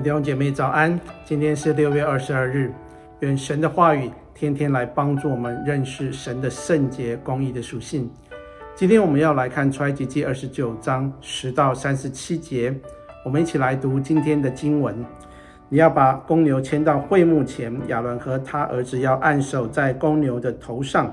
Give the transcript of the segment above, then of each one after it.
弟兄姐妹，早安！今天是六月二十二日，愿神的话语天天来帮助我们认识神的圣洁、公义的属性。今天我们要来看出埃及记二十九章十到三十七节，我们一起来读今天的经文。你要把公牛牵到会幕前，亚伦和他儿子要按手在公牛的头上。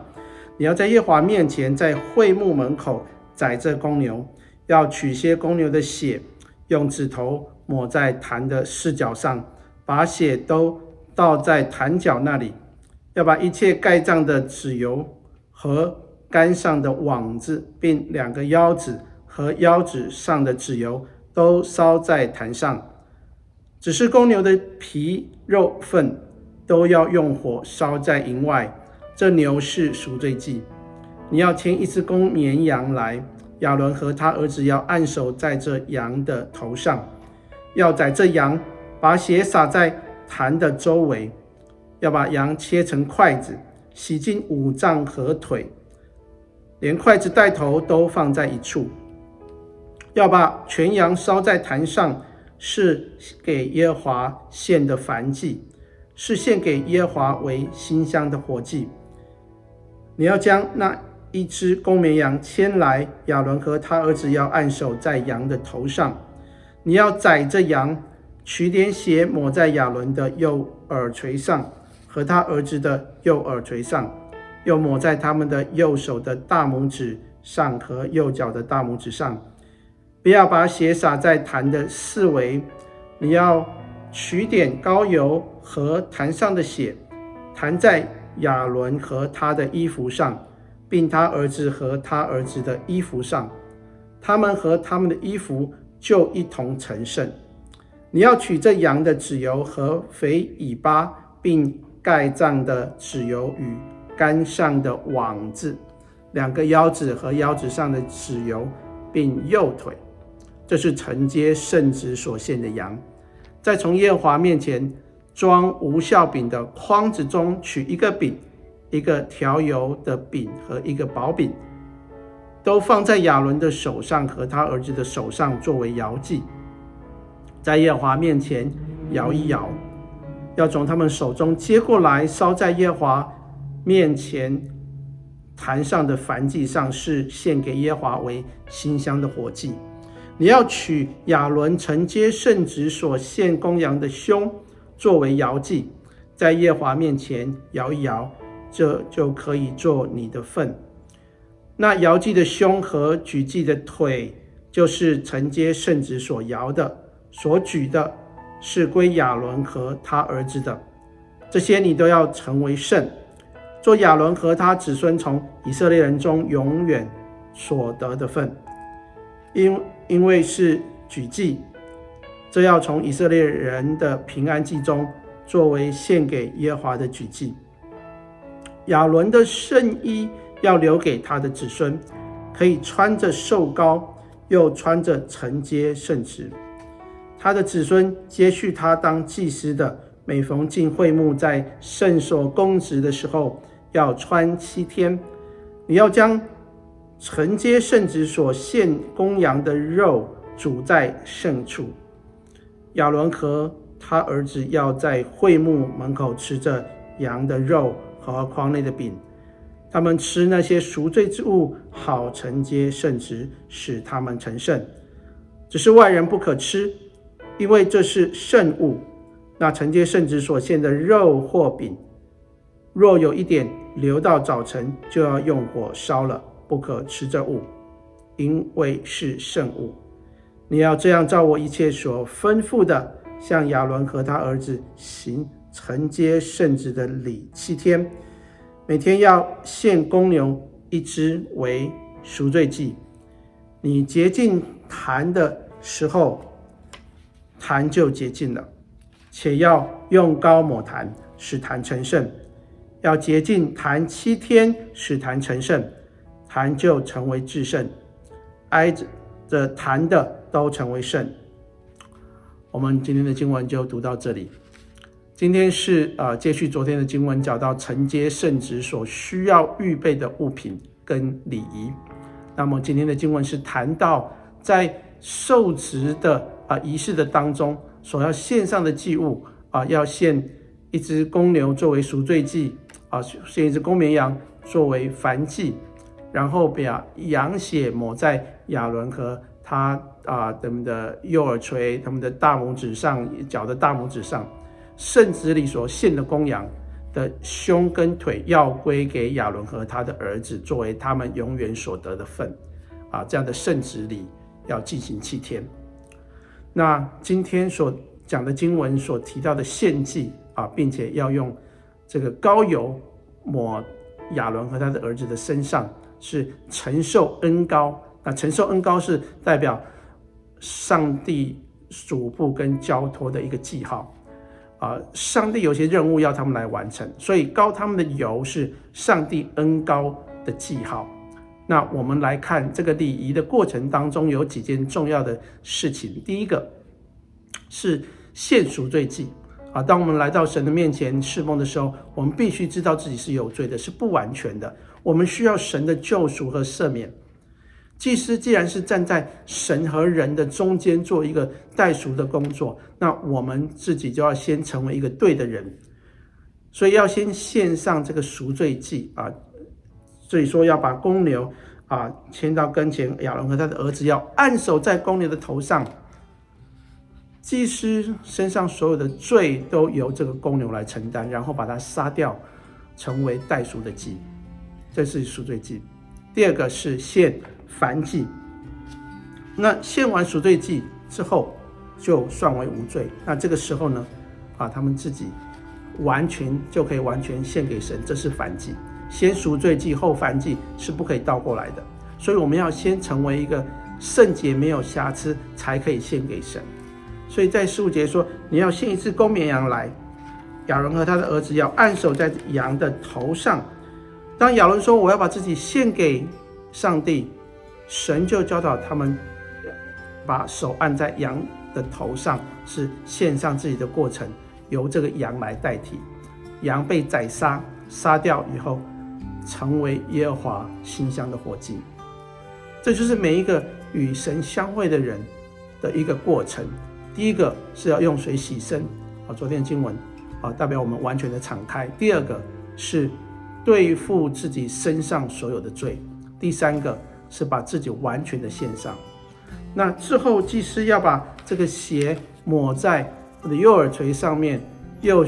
你要在耶华面前，在会幕门口宰这公牛，要取些公牛的血，用指头。抹在坛的四角上，把血都倒在坛脚那里，要把一切盖脏的脂油和肝上的网子，并两个腰子和腰子上的脂油都烧在坛上。只是公牛的皮肉粪都要用火烧在营外。这牛是赎罪祭。你要牵一只公绵羊来，亚伦和他儿子要按手在这羊的头上。要宰这羊，把血洒在坛的周围，要把羊切成筷子，洗净五脏和腿，连筷子带头都放在一处。要把全羊烧在坛上，是给耶和华献的燔祭，是献给耶和华为馨香的火祭。你要将那一只公绵羊牵来，亚伦和他儿子要按手在羊的头上。你要宰这羊，取点血抹在亚伦的右耳垂上和他儿子的右耳垂上，又抹在他们的右手的大拇指上和右脚的大拇指上。不要把血洒在坛的四围。你要取点膏油和坛上的血，弹在亚伦和他的衣服上，并他儿子和他儿子的衣服上，他们和他们的衣服。就一同成圣。你要取这羊的脂油和肥尾巴，并盖脏的脂油与肝上的网子，两个腰子和腰子上的脂油，并右腿。这是承接圣职所献的羊。再从耶和华面前装无效饼的筐子中取一个饼，一个调油的饼和一个薄饼。都放在亚伦的手上和他儿子的手上，作为摇祭，在耶和华面前摇一摇，要从他们手中接过来，烧在耶和华面前坛上的燔祭上，是献给耶和华为馨香的火祭。你要取亚伦承接圣职所献公羊的胸，作为摇祭，在耶华面前摇一摇，这就可以做你的份。那摇祭的胸和举祭的腿，就是承接圣旨所摇的、所举的，是归亚伦和他儿子的。这些你都要成为圣，做亚伦和他子孙从以色列人中永远所得的份。因因为是举祭，这要从以色列人的平安祭中作为献给耶和华的举祭。亚伦的圣衣。要留给他的子孙，可以穿着瘦高，又穿着承接圣职。他的子孙接续他当祭司的，每逢进会幕，在圣所供职的时候，要穿七天。你要将承接圣职所献公羊的肉煮在圣处。亚伦和他儿子要在会幕门口吃着羊的肉和筐内的饼。他们吃那些赎罪之物，好承接圣职，使他们成圣。只是外人不可吃，因为这是圣物。那承接圣职所献的肉或饼，若有一点留到早晨，就要用火烧了，不可吃这物，因为是圣物。你要这样照我一切所吩咐的，向亚伦和他儿子行承接圣职的礼七天。每天要献公牛一只为赎罪祭。你洁净坛的时候，坛就洁净了。且要用膏抹坛，使坛成圣。要洁净坛七天，使坛成圣，坛就成为至圣。挨着坛的都成为圣。我们今天的经文就读到这里。今天是呃，接续昨天的经文，讲到承接圣职所需要预备的物品跟礼仪。那么今天的经文是谈到在受职的啊仪式的当中所要献上的祭物啊，要献一只公牛作为赎罪祭啊，献一只公绵羊作为燔祭，然后把羊血抹在亚伦和他啊他们的右耳垂、他们的大拇指上、脚的大拇指上，圣旨里所献的公羊的胸跟腿要归给亚伦和他的儿子，作为他们永远所得的份啊，这样的圣旨里要进行七天。那今天所讲的经文所提到的献祭啊，并且要用这个膏油抹亚伦和他的儿子的身上，是承受恩膏。那承受恩膏是代表上帝嘱咐跟交托的一个记号啊。上帝有些任务要他们来完成，所以膏他们的油是上帝恩膏的记号。那我们来看这个礼仪的过程当中有几件重要的事情。第一个是献赎罪祭啊，当我们来到神的面前侍奉的时候，我们必须知道自己是有罪的，是不完全的。我们需要神的救赎和赦免。祭司既然是站在神和人的中间做一个代赎的工作，那我们自己就要先成为一个对的人，所以要先献上这个赎罪祭啊。所以说要把公牛啊牵到跟前，亚伦和他的儿子要按手在公牛的头上，祭司身上所有的罪都由这个公牛来承担，然后把它杀掉，成为代赎的祭，这是赎罪祭。第二个是献燔祭，那献完赎罪祭之后，就算为无罪。那这个时候呢，啊，他们自己完全就可以完全献给神，这是燔祭。先赎罪祭后燔祭是不可以倒过来的，所以我们要先成为一个圣洁没有瑕疵，才可以献给神。所以在十五节说，你要献一只公绵羊来，亚伦和他的儿子要按手在羊的头上。当亚伦说我要把自己献给上帝，神就教导他们把手按在羊的头上，是献上自己的过程，由这个羊来代替。羊被宰杀，杀掉以后。成为耶和华馨香的火祭，这就是每一个与神相会的人的一个过程。第一个是要用水洗身，啊，昨天经文啊，代表我们完全的敞开。第二个是对付自己身上所有的罪。第三个是把自己完全的献上。那之后祭司要把这个血抹在我的右耳垂上面，右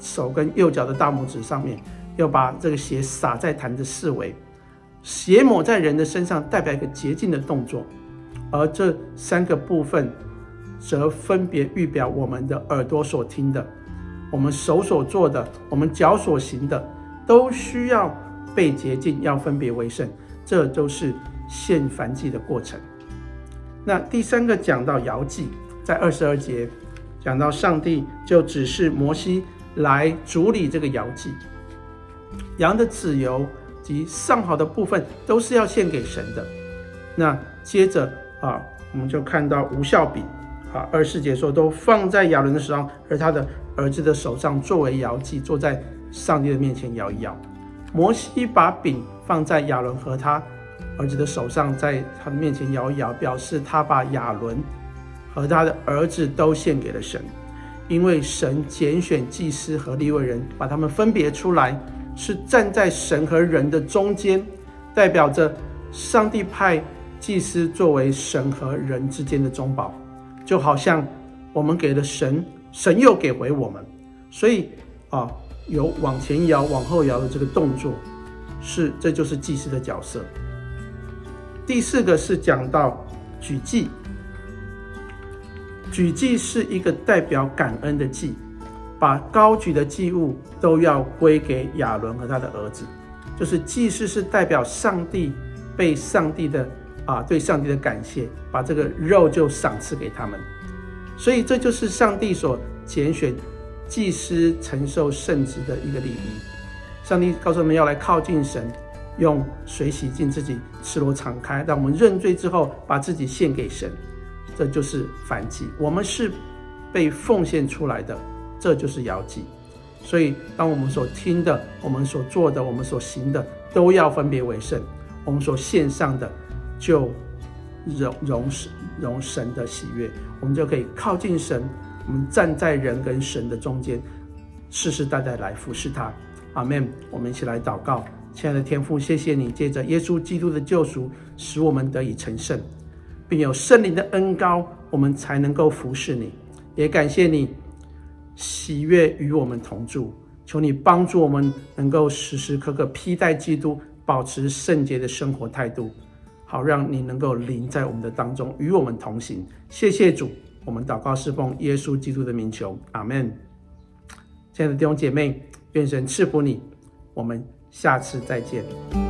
手跟右脚的大拇指上面。要把这个血洒在坛的四围，血抹在人的身上，代表一个洁净的动作；而这三个部分，则分别预表我们的耳朵所听的，我们手所做的，我们脚所行的，都需要被洁净，要分别为圣。这都是献燔祭的过程。那第三个讲到摇祭，在二十二节讲到上帝就指示摩西来处理这个摇祭。羊的脂油及上好的部分都是要献给神的。那接着啊，我们就看到无效饼啊，二十四节说都放在亚伦的手上，而他的儿子的手上作为摇祭，坐在上帝的面前摇一摇。摩西把饼放在亚伦和他儿子的手上，在他的面前摇一摇，表示他把亚伦和他的儿子都献给了神，因为神拣选祭司和立位人，把他们分别出来。是站在神和人的中间，代表着上帝派祭司作为神和人之间的中保，就好像我们给了神，神又给回我们，所以啊，有往前摇、往后摇的这个动作，是这就是祭司的角色。第四个是讲到举祭，举祭是一个代表感恩的祭。把高举的祭物都要归给亚伦和他的儿子，就是祭司是代表上帝被上帝的啊对上帝的感谢，把这个肉就赏赐给他们，所以这就是上帝所拣选祭司承受圣职的一个礼仪。上帝告诉我们要来靠近神，用水洗净自己，赤裸敞开，让我们认罪之后把自己献给神，这就是燔祭。我们是被奉献出来的。这就是摇祭，所以当我们所听的、我们所做的、我们所行的，都要分别为圣。我们所献上的，就容容容神的喜悦，我们就可以靠近神，我们站在人跟神的中间，世世代代来服侍他。阿门。我们一起来祷告，亲爱的天父，谢谢你借着耶稣基督的救赎，使我们得以成圣，并有圣灵的恩膏，我们才能够服侍你。也感谢你喜悦与我们同住，求你帮助我们能够时时刻刻披戴基督，保持圣洁的生活态度，好让你能够临在我们的当中，与我们同行。谢谢主，我们祷告侍奉耶稣基督的名求，阿门。亲爱的弟兄姐妹，愿神赐福你，我们下次再见。